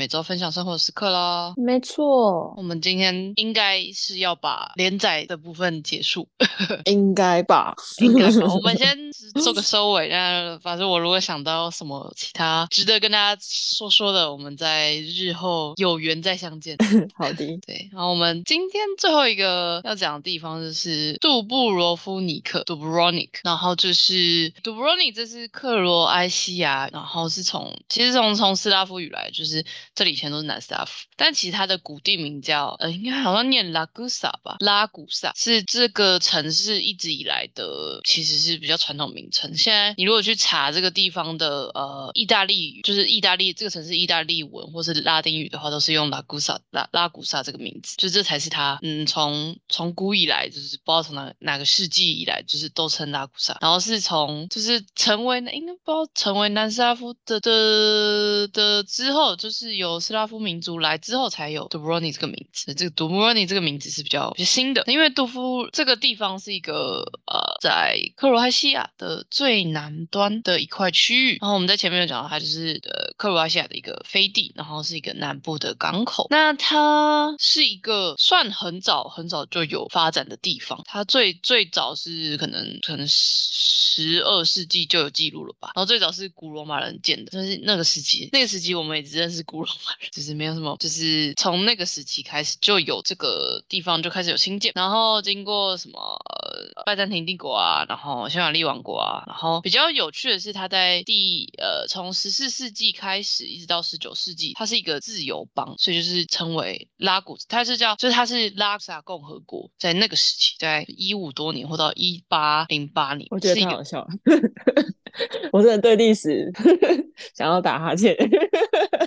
每周分享生活时刻啦。没错我，们今天应该是要把连载的部分结束，应该吧？应该吧？我们先 做个收尾。那反正我如果想到什么其他值得跟大家说说的，我们在日后有缘再相见。好的，对，然后我们今天最后一个要讲的地方就是杜布罗夫尼克 （Dubrovnik），然后就是 Dubrovnik，这是克罗埃西亚，然后是从其实从从斯拉夫语来，就是这里以前都是南斯拉夫，但其实它的古地名叫呃，应该好像念拉古萨吧，拉古萨是这个城市一直以来的其实是比较传统名称。现在你如果去查这个地方的呃意大利语，就是意大利这个城市意大利文或是拉丁语的话，都是用拉古萨拉拉古萨这个名字，就这才是它嗯从从古以来就是不知道从哪哪个世纪以来就是都称拉古萨，然后是从就是成为应该不知道成为南斯拉夫的的的之后，就是有斯拉夫民族来之后才有 Dubrovni 这个名字。这个 Dubrovni 这个名字是比较新的，因为杜夫这个地方是一个呃在克罗埃西亚的最南端的一块区域。然后我们在前面有讲到，它就是呃克罗埃西亚的一个飞地，然后是一个南部的港口。那它是一个算很早很早就有发展的地方，它最最早是可能可能十二世纪就有记录了吧。然后最早是古罗马人建的，就是那个时期，那个时期我们也只认识古罗，就是没有什么，就是从那个时期开始就有这个地方就开始有新建，然后经过什么呃拜占庭帝国啊，然后匈牙利王国啊，然后比较有趣的是，它在第呃从十四世纪开始一直到十九世纪，它是一个自由邦，所以就是称为拉古，它是叫就是它是拉萨共和国，在那个时期，在一五多年或到一八零八年，我觉得太好笑了。我真的对历史 想要打哈欠，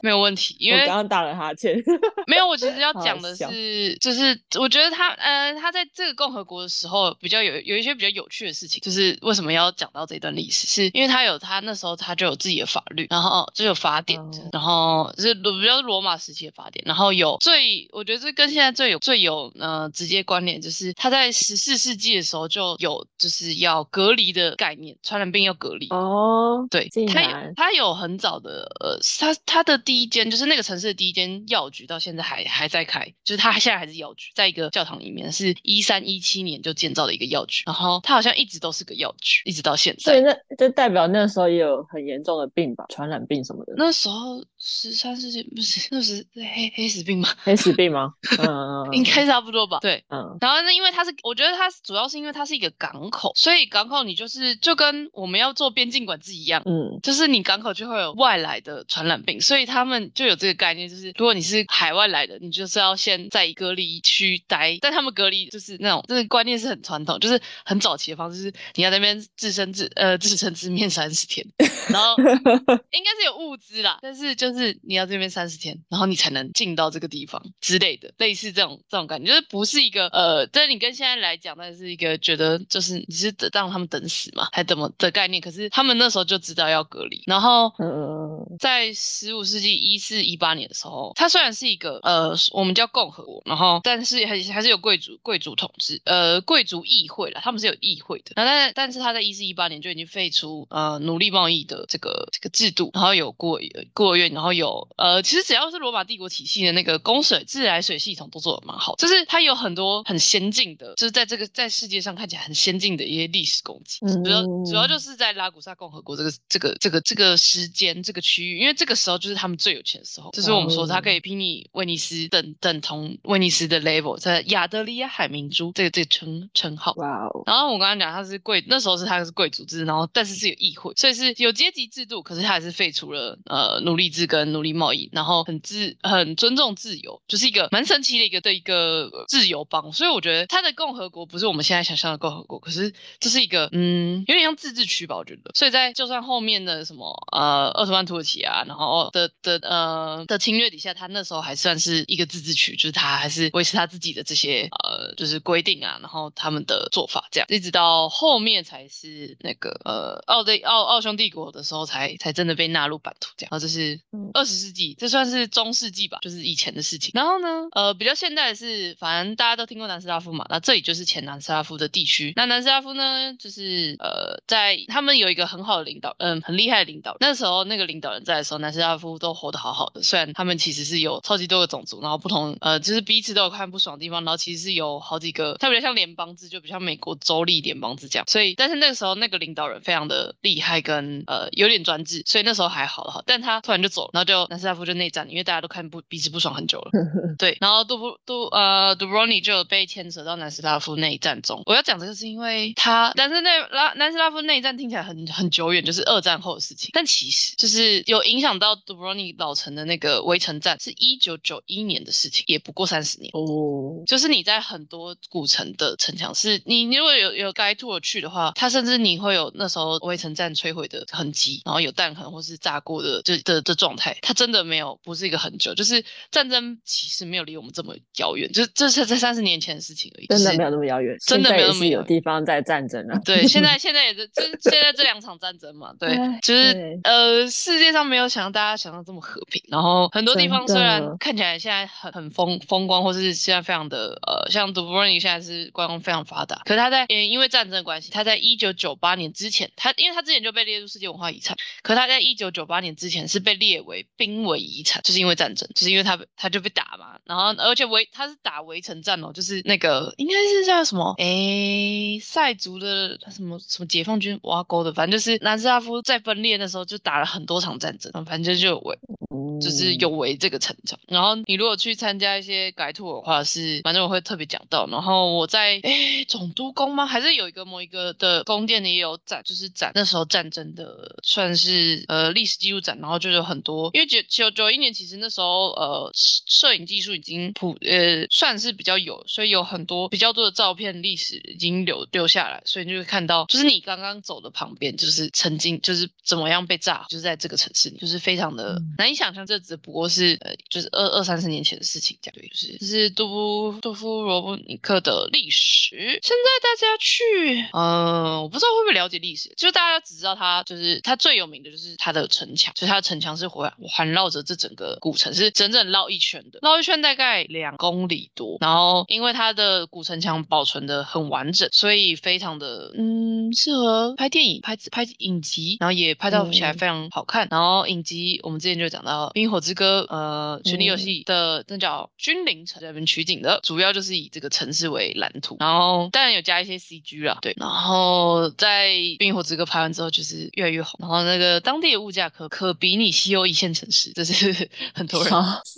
没有问题，因为我刚刚打了哈欠。没有，我其实要 讲的是，就是我觉得他，呃，他在这个共和国的时候，比较有有一些比较有趣的事情，就是为什么要讲到这段历史，是因为他有他那时候他就有自己的法律，然后就有法典，哦然后是比较罗马时期的法典，然后有最，我觉得这跟现在最有最有呃直接关联，就是他在十四世纪的时候就有就是要隔离的概念，传染病要隔离。哦，对，他有他有很早的呃，他他的第一间就是那个城市的第一间药局，到现在还还在开，就是他现在还是药局，在一个教堂里面，是一三一七年就建造的一个药局，然后他好像一直都是个药局，一直到现在。所以那就代表那时候也有很严重的病吧，传染病什么的，那时候十三世纪不是那是黑黑死病吗？黑死病吗？嗯，应该差不多吧。对，嗯，然后呢，因为它是，我觉得它主要是因为它是一个港口，所以港口你就是就跟我们要做边境管制一样，嗯，就是你港口就会有外来的传染病，所以他们就有这个概念，就是如果你是海外来的，你就是要先在隔离区待。但他们隔离就是那种，这个观念是很传统，就是很早期的方式，是你要在那边自生自呃自生自灭三十天，然后应该是有物资啦，但是就是你要这边三十天，然后你才能进到这个地方之类的，类似这种这种感觉，就是不是一个呃，但你跟现在来讲，那是一个觉得就是你是等让他们等死嘛，还怎么的概念？可是他们那时候就知道要隔离，然后嗯，在十五世纪一四一八年的时候，它虽然是一个呃，我们叫共和国，然后但是还还是有贵族贵族统治，呃，贵族议会了，他们是有议会的。然后但但是他在一四一八年就已经废除呃奴隶贸易的这个这个制度，然后有过孤儿院，然后有呃，其实只要是罗马帝国体系的那个供水自来水系统都做的蛮好，就是它有很多很先进的，就是在这个在世界上看起来很先进的一些历史功绩。主要主要嗯就是在拉古萨共和国这个这个这个这个时间这个区域，因为这个时候就是他们最有钱的时候，就是我们说它可以比拟威尼斯等等同威尼斯的 level，在亚得里亚海明珠这个这个称称号。哇哦，然后我刚刚讲他是贵，那时候是他是贵族制，然后但是是有议会，所以是有阶级制度，可是他还是废除了呃奴隶制跟奴隶贸易，然后很自很尊重自由，就是一个蛮神奇的一个的一个自由邦。所以我觉得他的共和国不是我们现在想象的共和国，可是这是一个嗯有点像自治区吧，我觉得。所以在就算后面的什么呃奥斯曼土耳其啊，然后的的呃的侵略底下，他那时候还算是一个自治区，就是他还是维持他自己的这些呃就是规定啊，然后他们的做法这样，一直到后面才是那个呃奥的奥奥匈帝国的时候才才真的被纳入版图这样。然后这是二十世纪，这算是中世纪吧，就是以前的事情。然后呢，呃，比较现代的是，反正大家都听过南斯拉夫嘛，那这里就是前南斯拉夫的地区。那南斯拉夫呢，就是呃，在他们有一个很好的领导，嗯，很厉害的领导。那时候那个领导人在的时候，南斯拉夫都活得好好的。虽然他们其实是有超级多个种族，然后不同呃，就是彼此都有看不爽的地方，然后其实是有好几个，特别像联邦制，就比较美国州立联邦制这样。所以，但是那个时候那个领导人非常的厉害，跟呃有点专制，所以那时候还好好。但他突然就走了，然后就南斯拉夫就内战，因为大家都看不彼此不爽很久了。对，然后杜布杜呃杜布罗尼就被牵扯到南斯拉夫内战中。我要讲这个是因为他，但是那拉南斯拉夫内战听起来很很久远，就是二战后的事情。但其实就是有影响到杜布罗尼老城的那个围城战，是一九九一年的事情，也不过三十年。哦，就是你在很多古城的城墙，是你你如果有有该 tour 去的话，它甚至你会有那时候围城战摧毁的痕迹，然后有弹痕或是炸过的这的这状态。它真的没有不是一个很久，就是战争其实没有离我们这么遥远，就这是在三十年前的事情而已。真的没有那么遥远，真的没有那么有地方在战争啊。对，现在 现在也是，就是现在这两场战争嘛，对，就是呃，世界上没有想到大家想象这么和平，然后很多地方虽然看起来现在很很风风光，或是现在非常的呃，像杜布罗尼现在是观光非常发达，可是他在因为战争的关系，他在一九九八年之前，他因为他之前就被列入世界文化遗产，可他在一九九八年之前是被列为濒危遗产，就是因为战争，就是因为他他就被打嘛，然后而且围他是打围城战哦，就是那个应该是叫什么诶塞族的什么什么解放军挖沟的，反正就是南斯拉夫在分裂的时候就打了很多场战争，反正就有围，就是有围这个城墙。然后你如果去参加一些改土的话，是反正我会特别讲到。然后我在诶总督宫吗？还是有一个某一个的宫殿里也有展，就是展那时候战争的算是呃历史记录展，然后就有很多，因为九九九一年其实那时候呃摄影技术已经普呃算是比较有，所以有很多比较多的照片历史已经留留下来，所以你就会看到，就是你刚刚走的旁边，就是曾经就是怎么样被炸，就是在这个城市里，就是非常的难以想象，这只不过是呃就是二二三十年前的事情，这样对，就是这是杜布杜夫罗布尼克的历史。现在大家去，嗯，我不知道会不会了解历史，就是大家只知道他就是他最有名的就是他的城墙，就是他的城墙是环环绕着这整个古城，是整整绕一圈的，绕一圈大概两公里多。然后因为它的古城墙保存的很完整，所以非常的嗯适合拍电影、拍拍影集，然后也拍照起来非常好看。然后影集我们之前就讲到《冰火之歌》呃《权力游戏》的那叫君临城这边取景的，主要就是以这个城市为蓝图，然后当然有加一些 CG 啦，对。然后在《冰火之歌》拍完之后，就是越来越红。然后那个当地的物价可可比你西欧一线城市，这是 很多人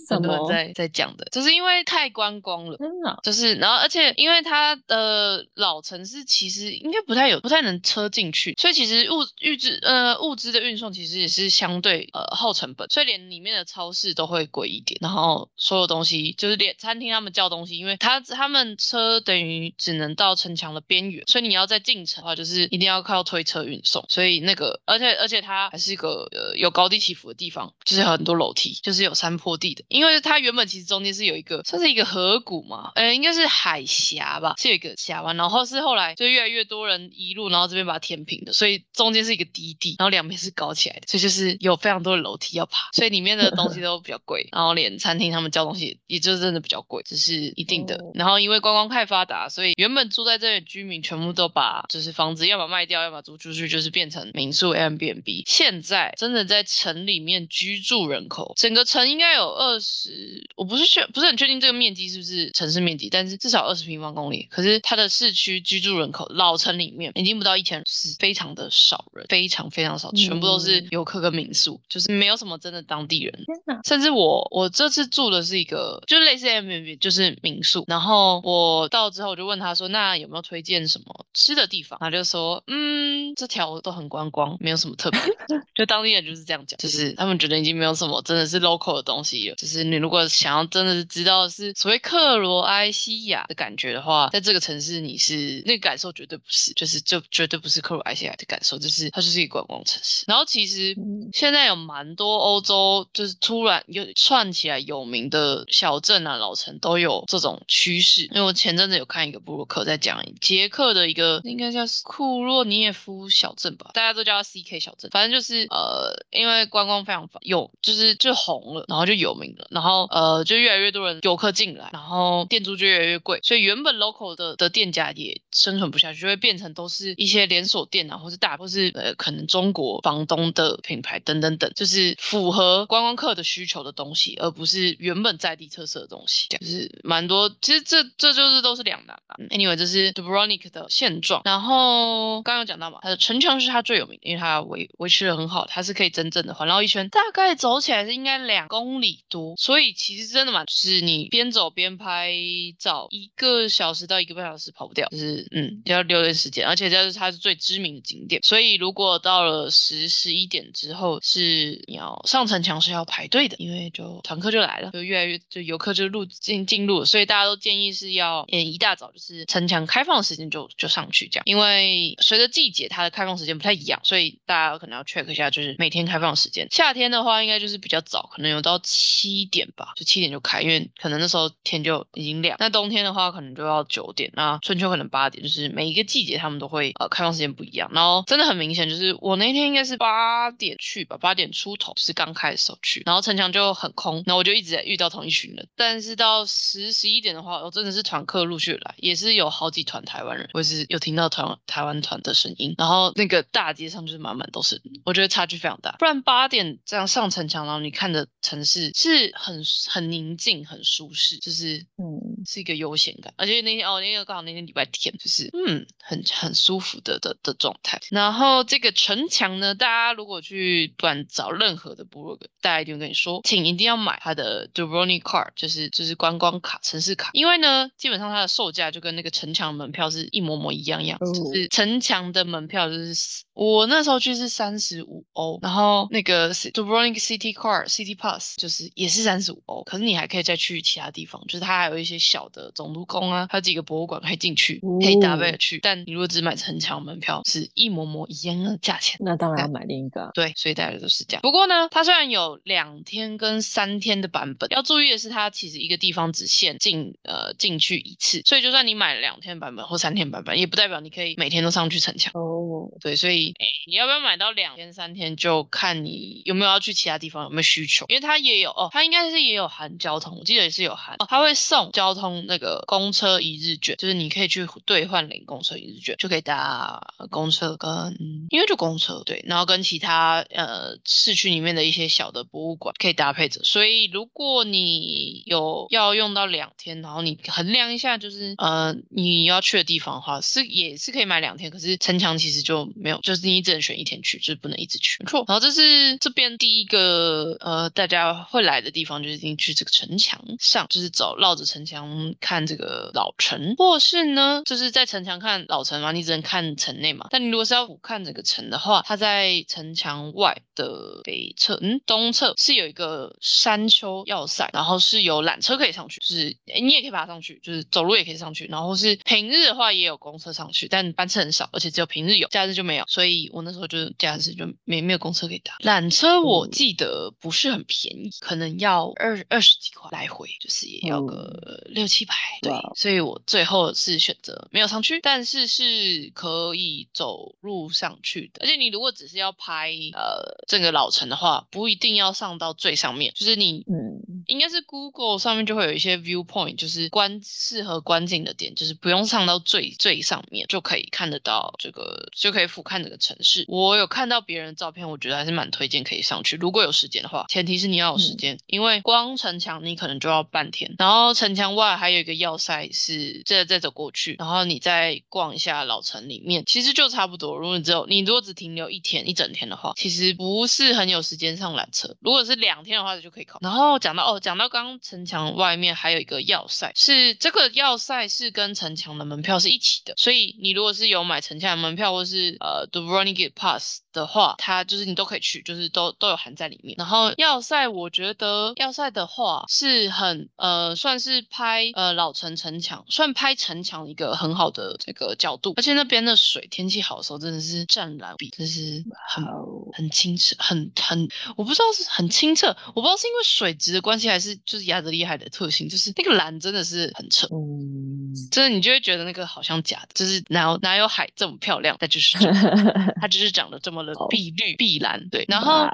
很多人在在讲的，就是因为太观光了，真的。就是然后而且因为它的老城市其实应该不太有不太能车进去，所以其实物物资呃物资的运送其实也是相对呃耗成本，所以连里面的超市都会贵一点。然后所有东西就是连餐厅他们叫东西，因为他他们车等于只能到城墙的边缘，所以你要在进城的话，就是一定要靠推车运送。所以那个而且而且它还是一个呃有高低起伏的地方，就是有很多楼梯，就是有山坡地的。因为它原本其实中间是有一个算是一个河谷嘛，呃应该是海峡吧，是有一个峡湾，然后是后来就越来越多人移路，然后这边把它填平的，所以中间是一个低地，然后两边是高起来的，所以就是有非常多的楼梯要爬，所以里面的东西都比较贵，然后连餐厅他们交东西也就真的比较贵，这是一定的。然后因为观光太发达，所以原本住在这里的居民全部都把就是房子要么卖掉，要么租出去，就是变成民宿 Airbnb。现在真的在城里面居住人口，整个城应该有二十，我不是确不是很确定这个面积是不是城市面积，但是至少二十平方公里。可是它的市区居住人口，老城里面已经不到一千人，是非常的少人，非常非常少，全部都是游客跟民宿，就是没有什么真的当地人。天哪！甚至我我这次住的是一个，就类似 Airbnb，就是民宿。然后我到之后我就问他说，那有没有推荐什么吃的地方？他就说，嗯，这条都很观光，没有什么特别。就当地人就是这样讲，就是他们觉得已经没有什么真的是 local 的东西了。就是你如果想要真的是知道是所谓克罗埃西亚的感觉的话，在这个城市你是那个感受绝对不是，就是就绝对不是克罗埃西亚的感受，就是它就是一个观光城市。然后其实现在有蛮多欧洲就是突然有串起来有名的小镇啊、老城都有这种趋势。因为我前阵子有看一个布鲁克在讲捷克的一个应该叫库洛涅夫小镇吧，大家都叫它 CK 小镇，反正就是呃，因为观光非常有就是就红了，然后就有名了，然后呃就越来越多人游客进来，然后店租就越来越贵，所以原本 local 的的店家也生存不下去，就会变成都是一些连锁店啊，或是大或是呃可能中国房东的品牌等等等，就是符合观光客的需求的东西，而不是原本在地特色的东西，就是蛮多。其实这这就是都是两难吧。Anyway，这是 Dubrovnik 的现状。然后刚刚有讲到嘛，它的城墙是它最有名的，因为它维维持的很好，它是可以真正的环绕一圈，大概走起来是应该两公里多，所以其实真的蛮，就是你边走边拍照，一个小时到一个半小时跑不掉，就是嗯要留点时间，而且这是它是最知名的景点，所以如果到了十十一点之后是你要上城墙是要排队的，因为就团客就来了，就越来越就游客就入进进入，所以大家都建议是要嗯一大早就是城墙开放时间就就上去这样，因为随着季节它的开放时间不太一样，所以大家可能要 check 一下就是每天开放时间，夏天天的话应该就是比较早，可能有到七点吧，就七点就开，因为可能那时候天就已经亮。那冬天的话可能就要九点，那春秋可能八点，就是每一个季节他们都会呃开放时间不一样。然后真的很明显，就是我那天应该是八点去吧，八点出头，就是刚开的时候去，然后城墙就很空，然后我就一直在遇到同一群人。但是到十十一点的话，我真的是团客陆续来，也是有好几团台湾人，我是有听到团台湾团的声音。然后那个大街上就是满满都是，我觉得差距非常大。不然八点这样上城墙，然后你看的城市是很很宁静、很舒适，就是嗯，是一个悠闲感。而且那天哦，那个刚好那天礼拜天，就是嗯，很很舒服的的的状态。然后这个城墙呢，大家如果去不管找任何的部落格，大家一定会跟你说，请一定要买它的 Dubrovnik Card，就是就是观光卡、城市卡，因为呢，基本上它的售价就跟那个城墙门票是一模模一样样，哦就是城墙的门票就是我那时候去是三十五欧，然后那个 Dubrovnik City Card City Pass 就是也是三十五欧，可是你还可以再去其他地方，就是它还有一些小的总督宫啊，还有几个博物馆可以进去，可以搭配着去。但你如果只买城墙门票，是一模模一样的价钱。那当然要买另一个啊。对，所以大家都是这样。不过呢，它虽然有两天跟三天的版本，要注意的是，它其实一个地方只限进呃进去一次，所以就算你买了两天版本或三天版本，也不代表你可以每天都上去城墙。哦，对，所以诶你要不要买到两天三天，就看你有没有要去其他地方，有没有需求。因为它也有哦，它应该是也有含交通，我记得也是有含哦，它会送交通那个公车一日券，就是你可以去兑换领公车一日券，就可以搭公车跟因为就公车对，然后跟其他呃市区里面的一些小的博物馆可以搭配着。所以如果你有要用到两天，然后你衡量一下，就是呃你要去的地方的话，是也是可以买两天，可是城墙其实就没有，就是你只能选一天去，就是不能一直去。错，然后这是这边第一个呃大家会来的地方，就是一定去这个城墙上，就是走绕着城墙看这个老城，或是呢就是在城墙看老城嘛，你只能看城内嘛。但你如果是要俯瞰整个城的话，它在城墙外的北侧，嗯东侧是有一个山丘要塞，然后是有缆车可以上去，就是你也可以爬上去，就是走路也可以上去。然后是平日的话也有公车上去，但班次很少，而且只有平日有，假日就没有。所以我那时候就假日就没没有公车可以搭。缆车我记得不是很便宜，可能要二二十几块来回，就是也要个六七百。对，所以我最后是选择没有上去，但是是可以走路上去的。而且你如果只是要拍呃这个老城的话，不一定要上到最上面，就是你嗯，应该是 Google 上面就会有一些 viewpoint，就是观适合观景的点，就是不用上到最最上面就可以看得到这个，就可以俯瞰整个城市。我有看到别人的照片，我觉得还是蛮推荐可以上去，如果有时间的话，前提是你要有时间，因为光城墙你可能就要半天，然后城墙外还有一个要塞是再再走过去，然后你再逛一下老城里面，其实就差不多。如果你只有你如果只停留一天一整天的话，其实不是很有时间上缆车。如果是两天的话，就可以考。然后讲到哦，讲到刚刚城墙外面还有一个要塞，是这个要塞是跟城墙的门票是一起的，所以你如果是有买城墙的门票或是呃 Dubrovnik Pass 的话，它就是你都可以去，就是都都有含在里面。然后要塞，我觉得要塞的话是很呃算是拍呃老城城墙，算拍城墙一个很好的这个角度，而且那边的水天气好的时候真的是湛蓝比，就是很好，很清澈，很很，我不知道是很清澈，我不知道是因为水质的关系且还是就是亚德利海的特性，就是那个蓝真的是很扯，嗯，真的你就会觉得那个好像假的，就是哪有哪有海这么漂亮，但就是 它就是长得这么的碧绿碧蓝，对，然后。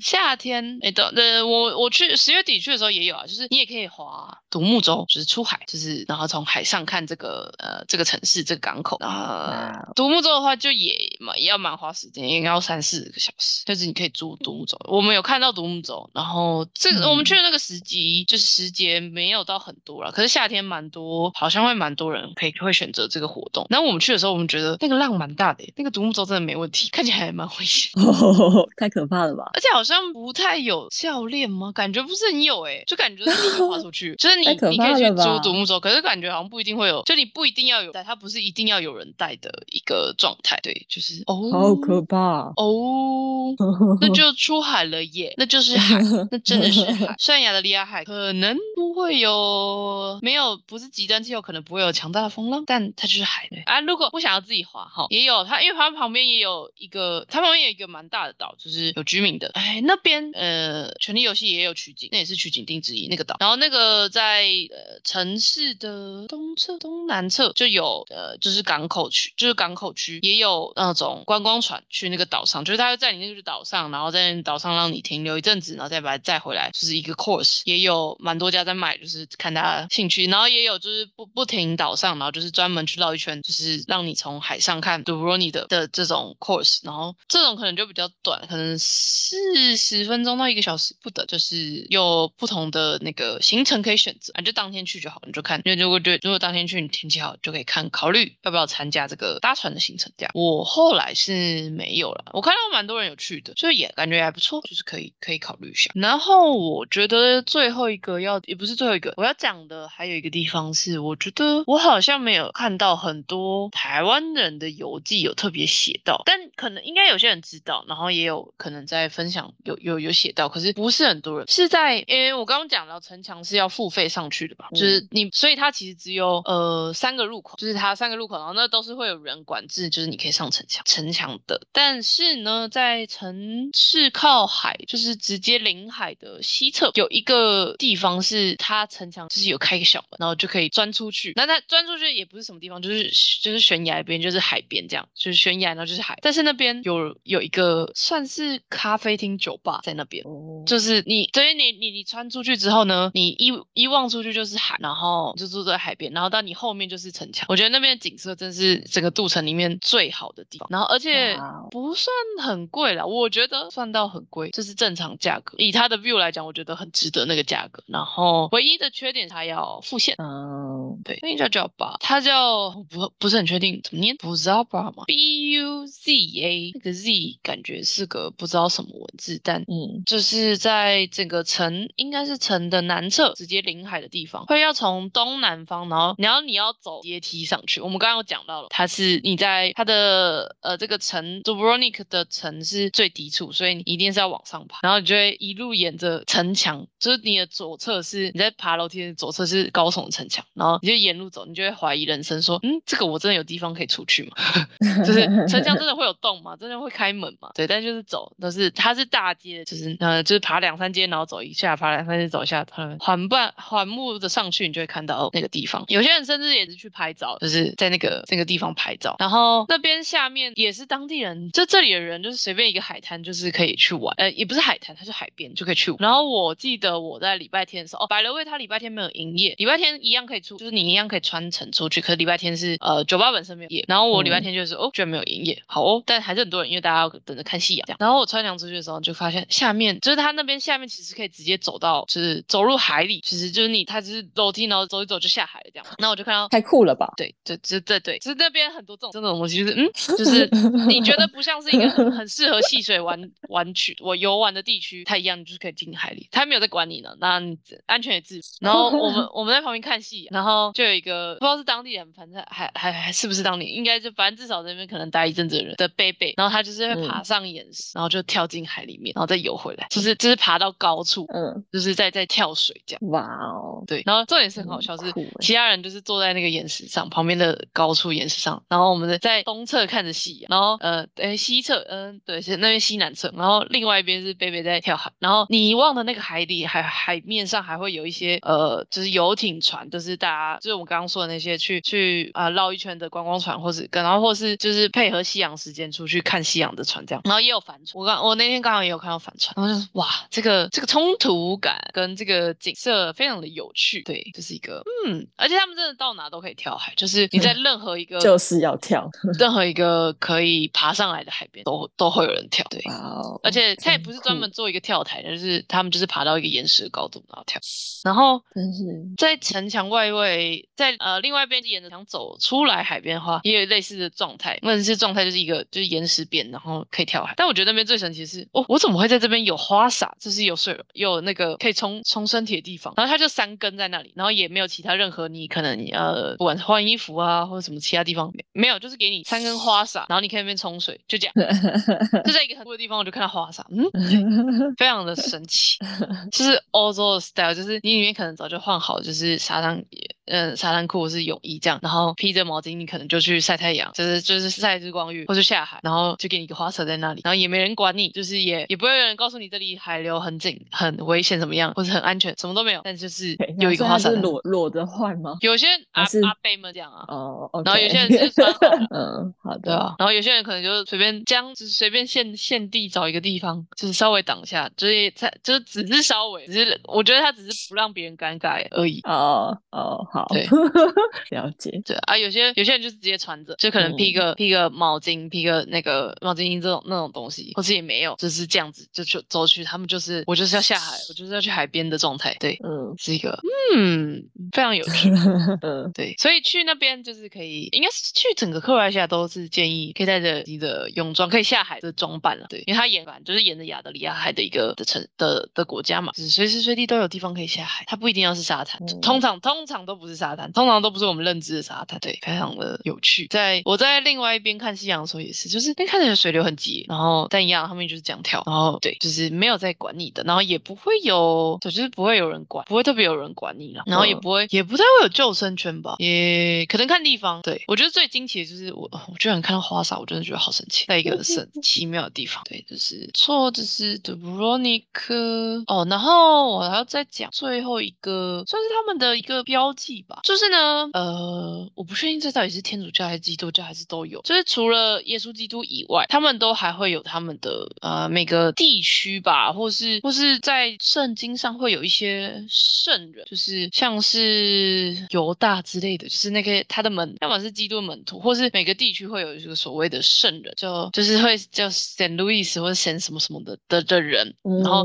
夏天，哎、的，呃，我我去十月底去的时候也有啊，就是你也可以划独木舟，就是出海，就是然后从海上看这个呃这个城市这个港口。然后独木舟的话就也蛮也要蛮花时间，应该要三四个小时，但是你可以租独木舟。我们有看到独木舟，然后这个、我们嗯去的那个时机就是时间没有到很多了，可是夏天蛮多，好像会蛮多人可以会选择这个活动。然后我们去的时候，我们觉得那个浪蛮大的耶，那个独木舟真的没问题，看起来还蛮危险。太可怕了吧？而且好像不太有教练吗？感觉不是很有诶、就感觉就是自己划出去，就是你可你可以去租独木舟，可是感觉好像不一定会有，就你不一定要有带，它不是一定要有人带的一个状态。对，就是哦，好可怕！哦，那就出海了耶，那就是海，那真的是海。虽然亚得里亚海可能不会有没有不是极端气候，可能不会有强大的风浪，但它就是海对啊。如果不想要自己划哈，也有它，因为它旁边也有一个，它旁边有一个蛮大的岛，就是有居民的。哎，那边呃，权力游戏也有取景，那也是取景地之一那个岛。然后那个在呃城市的东侧、东南侧就有呃，就是港口区，就是港口区也有那种观光船去那个岛上，就是它会在你那个岛上，然后在岛上让你停留一阵子，然后再把它载回来，就是一个 course。也有蛮多家在卖，就是看大家兴趣。然后也有就是不不停岛上，然后就是专门去绕一圈，就是让你从海上看 d u r o n i 的的这种 course。然后这种可能就比较短，可能四十分钟到一个小时不等，就是有不同的那个行程可以选择，啊，就当天去就好，你就看。因为如果觉如果当天去你天气好，就可以看考虑要不要参加这个搭船的行程。这样，我后来是没有了，我看到蛮多人有去的，所以也感觉还不错，就是可以可以考虑一下。然后我觉得最后一个要也不是最后一个，我要讲的还有一个地方是，我觉得我好像没有看到很多台湾人的游记有特别写到，但可能应该有些人知道，然后也有可能在分享有有有写到，可是不是很多人。是在，因为我刚刚讲到城墙是要付费上去的吧，就是你，所以它其实只有呃三个入口，就是它三个入口，然后那都是会有人管制，就是你可以上城墙城墙的，但是呢，在城市靠海，就是直接临海的西侧有一个地方是它城墙就是有开一个小门，然后就可以钻出去。那它钻出去也不是什么地方，就是就是悬崖边，就是海边这样，就是悬崖，然后就是海。但是那边有有一个算是咖啡厅酒吧在那边。哦，就是你，所以你你你穿出去之后呢，你一一望出去就是海，然后就住在海边，然后到你后面就是城墙。我觉得那边的景色真是整个杜城里面最好的地方，然后而且不算很贵啦，我觉得算到很贵，这是正常价格。以它的 view 来讲，我觉得很值得那个价格。然后唯一的缺点它要付现。嗯，对，那叫叫吧，它叫不不是很确定怎么念，不知道吧吗？B U Z A，那个 Z 感觉是个不知道什么文字，但嗯，就是在整个城，应该是城的南侧，直接临海的地方，会要从东南方，然后然后你要走阶梯上去。我们刚刚有讲到了，它是你在它的呃这个城 Dubrovnik 的城是最低处，所以你一定是要往上爬，然后你就会一路沿着城墙，就是你的左侧是你在爬楼梯的左侧是高耸的城墙，然后你就沿路走，你就会怀疑人生说，嗯，这个我真的有地方可以出去吗？就是城墙真的会有洞吗？真的会开门吗？对，但就是走，都是它是大街，就是呃，就是爬两三阶，然后走一下，爬两三阶走一下，它缓慢缓步的上去，你就会看到那个地方。有些人甚至也是去拍照，就是在那个那个地方拍照。然后那边下面也是当地人，就这里的人就是随便一个海滩，就是可以去玩，呃，也不是海滩，它是海边就可以去玩。然后我记得我在礼拜天的时候，哦，百乐味它礼拜天没有营业，礼拜天一样可以出，就是你一样可以穿城出去，可是礼拜天是呃酒吧本身没有营业。然后我礼拜天就是、哦，居然没有营业，好哦，但还是很多人，因为大家要等着看夕阳。这样然后我穿凉出去的时候，就发现下面就是它那边下面其实可以直接走到，就是走入海里，其实就是你它只是楼梯，然后走一走就下海了这样。那我就看到。太酷了吧？对对对对对，就是那边很多这种这种东西，就是嗯，就是你觉得不像是一个很很适合戏水玩玩去我游玩的地区，它一样就是可以进海里，它没有在管你呢，那安全也自由。然后我们 我们在旁边看戏，然后就有一个不知道是当地人，反正还还还是不是当地人，应该就反正至少在那边可能待一阵子的人的贝贝，然后他就是会爬上岩石，然后就跳进海里面，然后再游回来，就是就是爬到高处，嗯，就是在在跳水这样。哇哦，对，然后重点是很好笑，是其他人就是坐在那个岩石上，旁边的高处岩石上，然后我们在东侧看着戏，然后呃，诶西侧，嗯、对，是那边西南侧，然后另外一边是贝贝在跳海，然后你望的那个海底里海海面上还会有一些呃，就是游艇船，就是大家就是我们刚刚说的那些去去啊绕一圈的观光船，或者跟然后或是就是配合夕阳时间出去看夕阳的船这样。然后也有帆船，我刚我那天刚好也有看到帆船，然后就是哇，这个这个冲突感跟这个景色非常的有趣，对，就是一个嗯，而且他们真的到哪都可以跳海，就是你在任何一个 就是要跳，任何一个可以爬上来的海边都都会有人跳，对，哦！而且他也不是专门做一个跳台，就是他们就是爬到一个岩石的高度然后跳，然后在城墙外围，在呃另外一边沿着墙走出来海边的话，也有类似的状态，那是状态就是一个就是岩石边，然后可以跳海。但我觉得那边最神奇的是，哦，我怎么会在这边有花洒，就是有水有那个可以冲冲身体的地方，然后它就三根在那里，然后也没有其他任何你可能呃不管是换衣服啊或者什么其他地方没没有，就是给你三根花洒，然后你可以那边冲水，就这样。就在一个很酷的地方，我就看到花洒，嗯，非常的神奇，就是欧洲的 style，就是你里面可能早就换好，就是沙滩，嗯，沙滩裤或是泳衣这样，然后披着毛巾，你可能就去晒太阳，就是就是晒日光浴，或是下海，然后就给你一个花洒在那里，然后也没人管你，就是也也不会有人告诉你这里海流很紧、很危险怎么样，或者很安全，什么都没有，但就是有一个花洒是。裸裸着换吗？有些阿阿贝们这样啊，哦，然后有些人是穿好的 嗯，好的，啊，然后有些人可能就是随便将，就是随便现现地找一个地方，就是稍微挡下，就是在就是只是稍微，只是我觉得他只是不让别人尴尬而已。哦哦，好，对了解，对啊，有些有些人就是直接穿着，就可能披个、披个毛巾，披个那个毛巾巾这种那种东西，或是也没有，就是这样子就去走去，他们就是我就是要下海，我就是要去海边的状态，对，嗯是一个嗯非常有趣。嗯，对，所以去那边就是可以，应该是去整个克罗埃西亚都是建议可以带着你的泳装，可以下海的装扮了。对，因为它沿岸就是沿着亚得里亚海的一个的城的的国家嘛，就是随时随地都有地方可以下海，它不一定要是沙滩，嗯通常通常都不是沙滩，通常都不是我们认知的沙滩。对，非常的有趣。在我在另外一边看夕阳的时候也是，就是那看起来水流很急，然后但一样他们就是这样跳，然后对，就是没有在管你的，然后也不会有，对，就是不会有人管，不会特别有人管你了，然后也嗯不会，也不太会有救生圈吧，也可能看地方。对我觉得最惊奇的就是我，我居然看到花洒，我真的觉得好神奇，在一个神 奇妙的地方。对，就是错，就是 Dubrovnik 哦，然后我还要再讲最后一个，算是他们的一个标记吧，就是呢，呃，我不确定这到底是天主教还是基督教还是都有，就是除了耶稣基督以外，他们都还会有他们的呃每个地区吧，或是或是在圣经上会有一些圣人，就是像是犹大之类的，就是那个他的门，要么是基督门徒，或是每个地区会有一个所谓的圣人，就就是会叫 Saint Louis 或者 Saint 什么什么的的的人，然后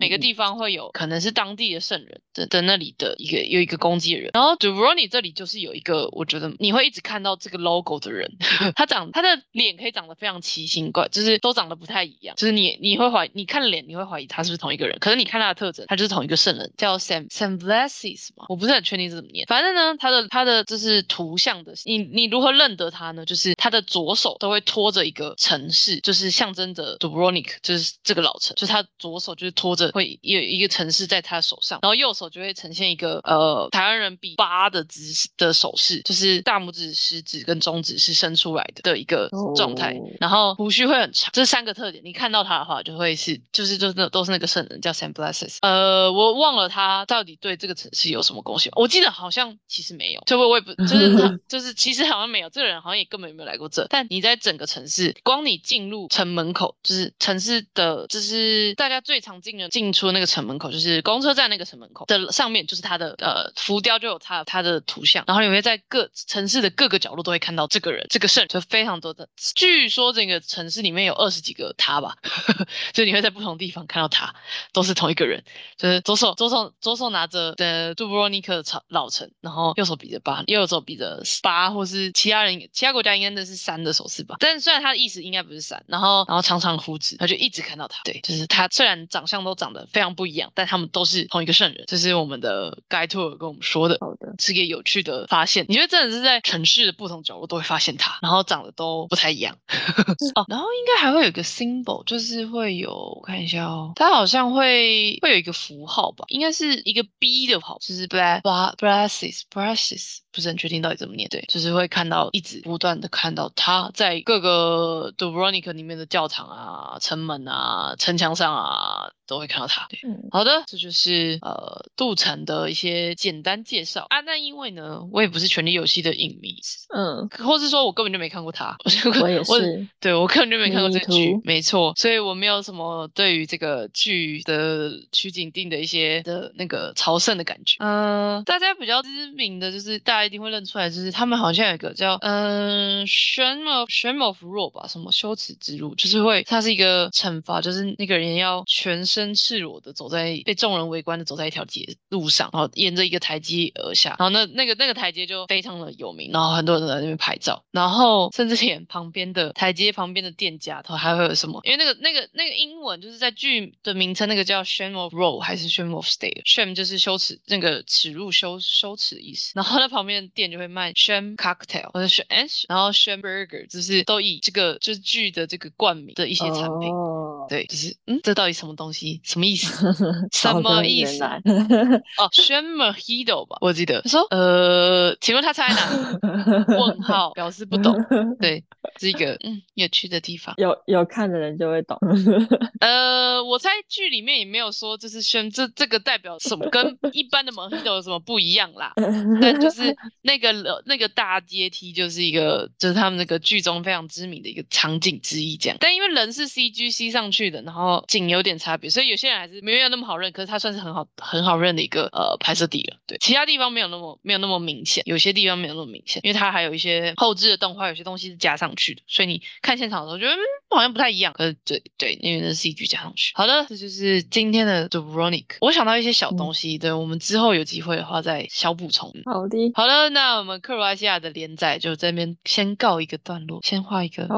每个地方会有可能是当地的圣人的的那里的一个有一个攻击的人，然后 Dubrovnik 这里就是有一个，我觉得你会一直看到这个 logo 的人，他长他的脸可以长得非常奇形怪，就是都长得不太一样，就是你你会怀你看脸你会怀疑他是不是同一个人，可是你看他的特征，他就是同一个圣人，叫 Sam Sam Blessis 嘛，我不是很确定是怎么念，反正呢，他的他的就是图像的，你你如何认得他呢？就是他的左手都会拖着一个城市，就是象征着 Dubrovnik，就是这个老城，就是他左手就是拖着会有一个城市在他手上，然后右手就会呈现一个呃台湾人比八的姿势的手势，就是大拇指、食指跟中指是伸出来的的一个状态，哦。然后胡须会很长，这三个特点，你看到他的话就会是就是就是那都是那个圣人叫 Saint Blesses，呃，我忘了他到底对这个城市有什么贡献，我记得好像其实没有，就我我也不就是他 就是其实好像没有，这个人好像也根本没有来过这，但你在整个城市，光你进入城门口，就是城市的，就是大家最常进的进出那个城门口，就是公车站那个城门口的上面，就是他的呃浮雕就有他他的图像，然后你会在各城市的各个角落都会看到这个人，这个圣人就非常多的，据说整个城市里面有二十几个他吧，就你会在不同地方看到他，都是同一个人，就是左手左手左手拿着的杜布罗尼克的老城，然后右手比着八，右手比着八，或是其他人其他国家应该那是三的手势吧，但虽然他的意思应该不是三，然后然后长长胡子，他就一直看到他，对，就是他虽然长相都长得非常不一样，但他们都是同一个圣人，这是我们的盖托尔跟我们说的。是一个有趣的发现，你觉得真的是在城市的不同角落都会发现它，然后长得都不太一样 哦。然后应该还会有一个 symbol，就是会有我看一下哦，它好像会会有一个符号吧，应该是一个 B 的号，就是 bla bla brasses brasses，不是很确定到底怎么念。对，就是会看到一直不断的看到它在各个 Dubrovnik 里面的教堂啊、城门啊、城墙上啊。都会看到他。对，嗯好的，这就是呃杜城的一些简单介绍啊。那因为呢，我也不是《权力游戏》的影迷，嗯，或是说我根本就没看过他，我也是，对我根本就没看过这个剧没错，所以我没有什么对于这个剧的取景定的一些的那个朝圣的感觉。嗯、大家比较知名的就是大家一定会认出来，就是他们好像有一个叫嗯 shame of shame of rule 吧，什么羞耻之路，就是会它是一个惩罚，就是那个人要全身赤裸的走在被众人围观的走在一条街路上，然后沿着一个台阶而下，然后那那个那个台阶就非常的有名，然后很多人都在那边拍照，然后甚至连旁边的台阶旁边的店家都还会有什么，因为那个那个那个英文就是在剧的名称那个叫 shame of roll 还是 shame of stay，shame 就是羞耻那个耻辱羞羞耻的意思，然后那旁边的店就会卖 shame cocktail 或者是哎，然后 shame burger 就是都以这个就是剧的这个冠名的一些产品。哦，对，就是嗯，这到底什么东西？什么意思？什么意思？哦宣 h Mojito 吧，我记得。他说，呃，请问他猜哪？问号表示不懂。对，是一个嗯有趣的地方。有有看的人就会懂。呃，我猜剧里面也没有说，就是宣这这个代表什么，跟一般的 Mojito 有什么不一样啦。但就是那个呃那个大阶梯，就是一个就是他们那个剧中非常知名的一个场景之一，这样。但因为人是 CG C 上去的，然后景有点差别，所以有些人还是没有那么好认。可是它算是很好很好认的一个呃拍摄地了。对，其他地方没有那么没有那么明显，有些地方没有那么明显，因为它还有一些后置的动画，有些东西是加上去的，所以你看现场的时候觉得嗯好像不太一样。可是对对，因为那是 CG 加上去。好的，这就是今天的 Dubrovnik。我想到一些小东西，对我们之后有机会的话再小补充。好的，好的，那我们克罗埃西亚的连载就这边先告一个段落，先画一个好，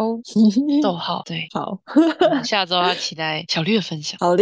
逗号。对，好，下周要期待小绿的分享。好的，